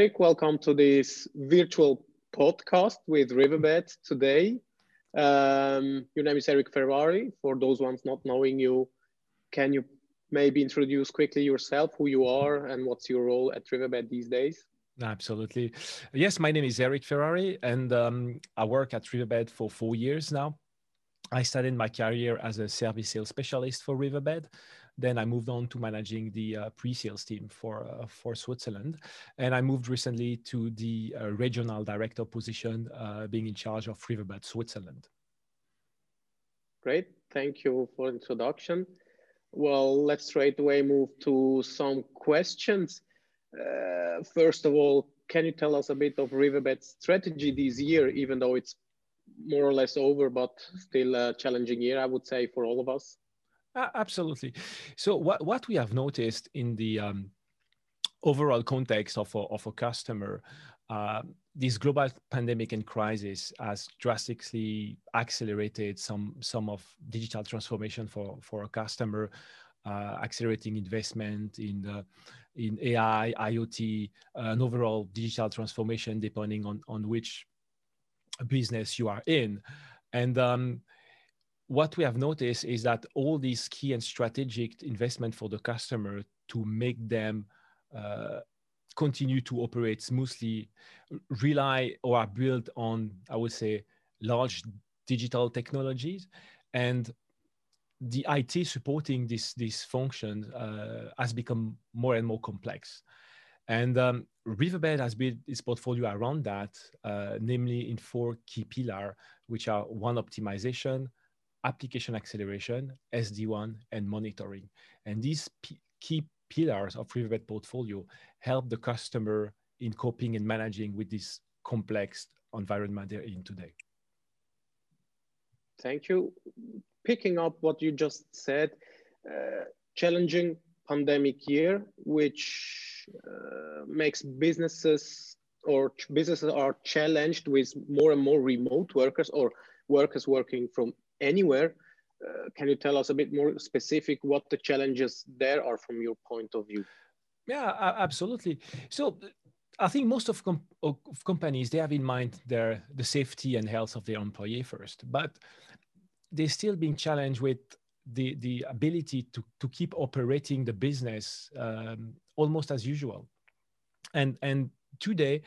Eric, welcome to this virtual podcast with Riverbed today. Um, your name is Eric Ferrari. For those ones not knowing you, can you maybe introduce quickly yourself, who you are, and what's your role at Riverbed these days? Absolutely. Yes, my name is Eric Ferrari, and um, I work at Riverbed for four years now. I started my career as a service sales specialist for Riverbed. Then I moved on to managing the uh, pre-sales team for uh, for Switzerland, and I moved recently to the uh, regional director position, uh, being in charge of Riverbed Switzerland. Great, thank you for introduction. Well, let's straight away move to some questions. Uh, first of all, can you tell us a bit of Riverbed's strategy this year, even though it's more or less over, but still a challenging year, I would say, for all of us? Absolutely. So what, what we have noticed in the um, overall context of a, of a customer, uh, this global pandemic and crisis has drastically accelerated some some of digital transformation for for a customer, uh, accelerating investment in the, in AI, IoT, uh, and overall digital transformation, depending on on which business you are in, and um, what we have noticed is that all these key and strategic investment for the customer to make them uh, continue to operate smoothly rely or are built on i would say large digital technologies. And the it supporting this this function uh, has become more and more complex and um, riverbed has built its portfolio around that uh, namely in four key pillars which are WAN optimization application acceleration, SD-WAN, and monitoring. And these key pillars of Riverbed portfolio help the customer in coping and managing with this complex environment they're in today. Thank you. Picking up what you just said, uh, challenging pandemic year, which uh, makes businesses or businesses are challenged with more and more remote workers or workers working from anywhere. Uh, can you tell us a bit more specific what the challenges there are from your point of view? Yeah, absolutely. So I think most of, com of, companies they have in mind their the safety and health of their employee first, but they're still being challenged with the the ability to to keep operating the business um, almost as usual. And and today,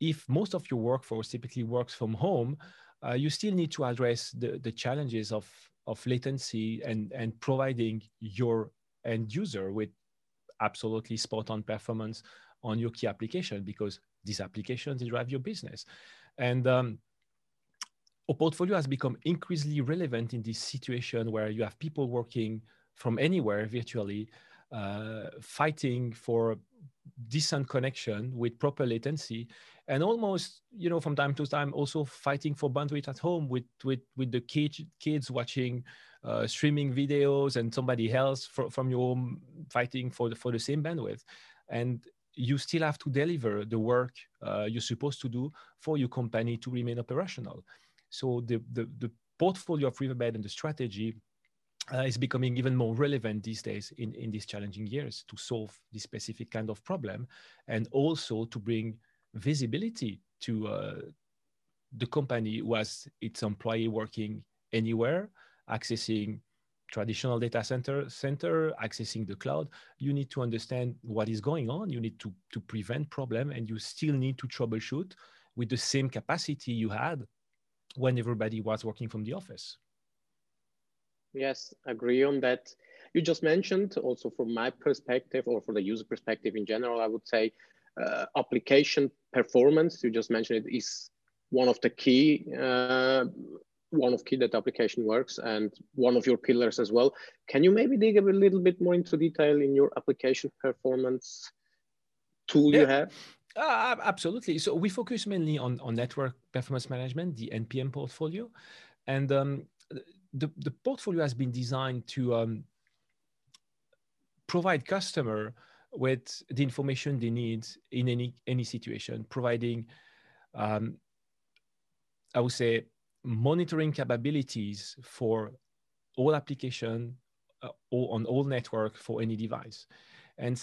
if most of your workforce typically works from home, uh, you still need to address the, the challenges of, of latency and, and providing your end user with absolutely spot on performance on your key application because these applications drive your business. And um, our portfolio has become increasingly relevant in this situation where you have people working from anywhere virtually, uh, fighting for decent connection with proper latency and almost you know from time to time also fighting for bandwidth at home with with with the kids kids watching uh, streaming videos and somebody else for, from your home fighting for the for the same bandwidth. And you still have to deliver the work uh, you're supposed to do for your company to remain operational so the the, the portfolio of riverbed and the strategy uh, is becoming even more relevant these days in, in these challenging years to solve this specific kind of problem and also to bring visibility to uh, the company was its employee working anywhere, accessing traditional data center, center, accessing the cloud. You need to understand what is going on. You need to, to prevent problem and you still need to troubleshoot with the same capacity you had when everybody was working from the office. Yes, agree on that. You just mentioned also from my perspective or for the user perspective in general, I would say uh, application performance, you just mentioned it is one of the key, uh, one of key that application works and one of your pillars as well. Can you maybe dig a little bit more into detail in your application performance tool yeah. you have? Uh, absolutely. So we focus mainly on, on network performance management, the NPM portfolio. And um, the, the portfolio has been designed to um, provide customer with the information they need in any any situation, providing, um, I would say, monitoring capabilities for all application uh, or on all network for any device. And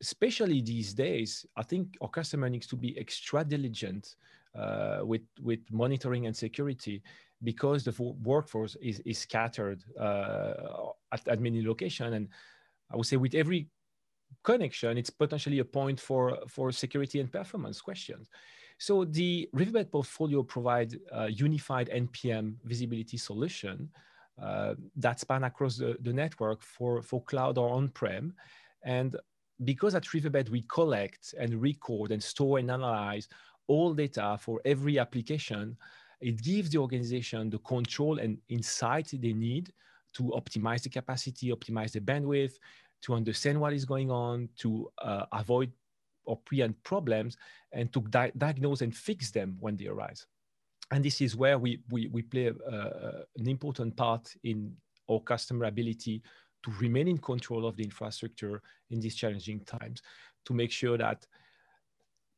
especially these days, I think our customer needs to be extra diligent uh, with with monitoring and security because the workforce is, is scattered uh, at, at many locations. And I would say with every connection, it's potentially a point for, for security and performance questions. So the Riverbed portfolio provides a unified NPM visibility solution uh, that span across the, the network for, for cloud or on-prem. And because at Riverbed, we collect and record and store and analyze all data for every application, it gives the organization the control and insight they need to optimize the capacity, optimize the bandwidth, to understand what is going on, to uh, avoid or preempt problems, and to di diagnose and fix them when they arise. And this is where we, we, we play a, an important part in our customer ability to remain in control of the infrastructure in these challenging times, to make sure that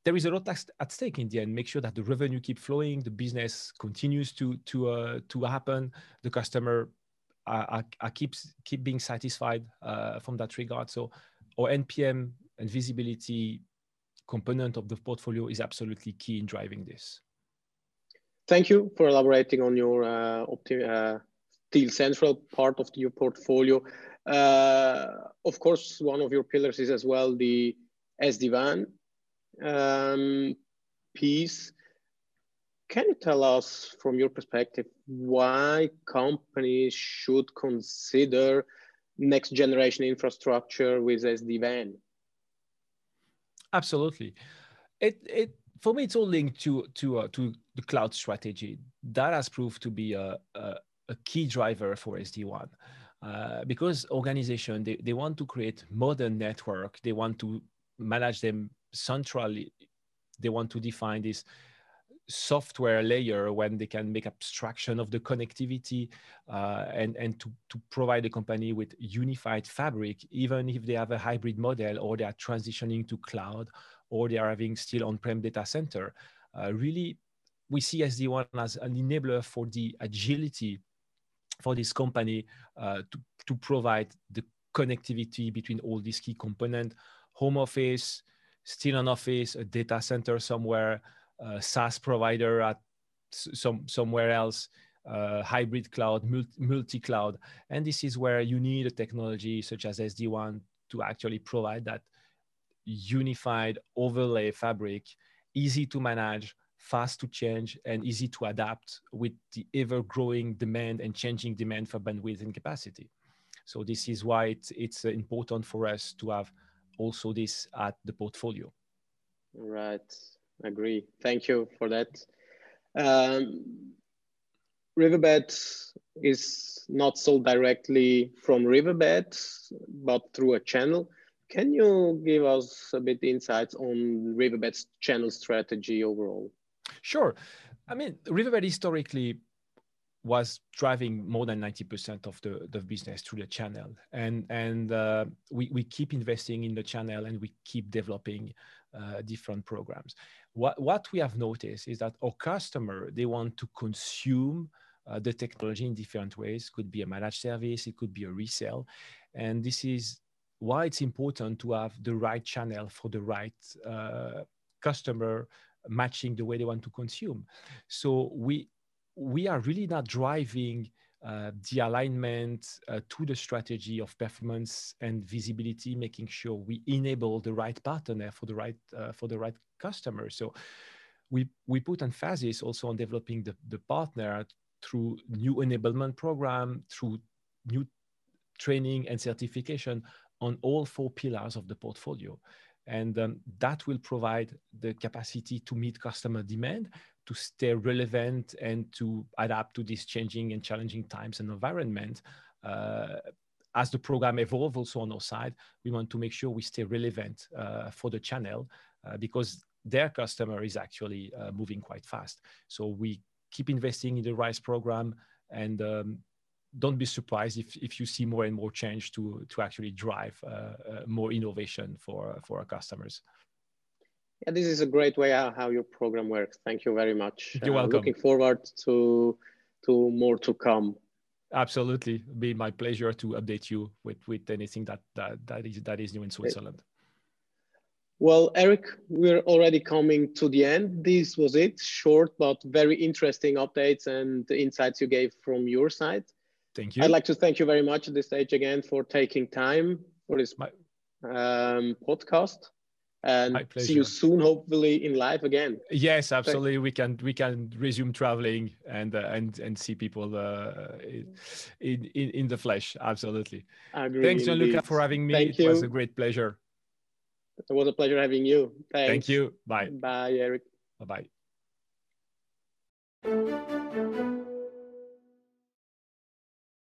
there is a lot at stake in the end. Make sure that the revenue keep flowing, the business continues to to uh, to happen, the customer are, are, keeps keep being satisfied uh, from that regard. So, our NPM and visibility component of the portfolio is absolutely key in driving this. Thank you for elaborating on your uh, uh, SteelCentral part of your portfolio. Uh, of course, one of your pillars is as well the SD-WAN um, piece. Can you tell us, from your perspective, why companies should consider next generation infrastructure with SD-WAN? Absolutely. It, it, for me, it's all linked to, to, uh, to the cloud strategy. That has proved to be a, a, a key driver for SD-WAN. Uh, because organization they, they want to create modern network they want to manage them centrally they want to define this software layer when they can make abstraction of the connectivity uh, and, and to, to provide the company with unified fabric, even if they have a hybrid model or they are transitioning to cloud or they are having still on-prem data center. Uh, really, we see SD-WAN as an enabler for the agility for this company uh, to, to provide the connectivity between all these key components, home office, still an office, a data center somewhere, a SaaS provider at some somewhere else, uh, hybrid cloud, multi cloud, and this is where you need a technology such as SD-WAN to actually provide that unified overlay fabric, easy to manage, fast to change, and easy to adapt with the ever growing demand and changing demand for bandwidth and capacity. So this is why it's, it's important for us to have also this at the portfolio. Right, agree. Thank you for that. Um, Riverbed is not sold directly from Riverbed, but through a channel. Can you give us a bit insights on Riverbed's channel strategy overall? Sure. I mean, Riverbed historically was driving more than 90% of the, the business through the channel. And, and uh, we, we keep investing in the channel and we keep developing uh, different programs. What, what we have noticed is that our customer, they want to consume uh, the technology in different ways. Could be a managed service, it could be a resale. And this is why it's important to have the right channel for the right uh, customer matching the way they want to consume. So we we are really not driving uh, the alignment uh, to the strategy of performance and visibility, making sure we enable the right partner for the right uh, for the right customer. So we we put emphasis also on developing the, the partner through new enablement program, through new training and certification on all four pillars of the portfolio. And um, that will provide the capacity to meet customer demand to stay relevant and to adapt to these changing and challenging times and environment. Uh, as the program evolves also on our side, we want to make sure we stay relevant uh, for the channel uh, because their customer is actually uh, moving quite fast. So we keep investing in the RISE program and um, don't be surprised if, if you see more and more change to, to actually drive uh, uh, more innovation for, for our customers. Yeah, this is a great way how, your program works. Thank you very much. You're uh, welcome. Looking forward to to more to come. Absolutely, be my pleasure to update you with with anything that that, that is that is new in Switzerland. Well, Eric, we're already coming to the end. This was it, short but very interesting updates and insights you gave from your side. Thank you. I'd like to thank you very much at this stage again for taking time for this My... um, podcast. And see you soon hopefully in live again. Yes absolutely. We can we can resume traveling and uh, and and see people uh, in, in in the flesh. Absolutely. Thanks gianluca for having me. Thank it you. was a great pleasure. It was a pleasure having you. Thanks. thank you. Bye. Bye eric. Bye bye